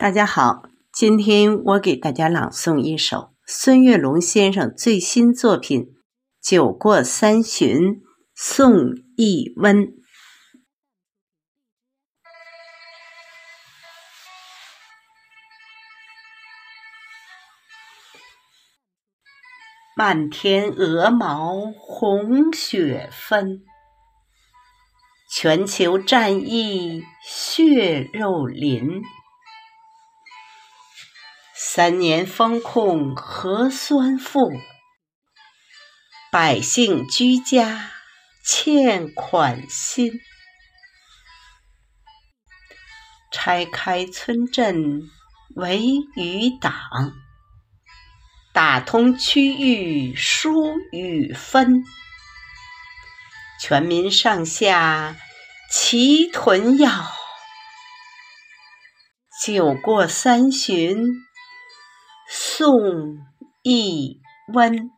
大家好，今天我给大家朗诵一首孙月龙先生最新作品《酒过三巡·送一温》。漫天鹅毛红雪纷，全球战役血肉淋。三年封控核酸负，百姓居家欠款心。拆开村镇围与党。打通区域疏与分，全民上下齐囤药，酒过三巡宋·易温。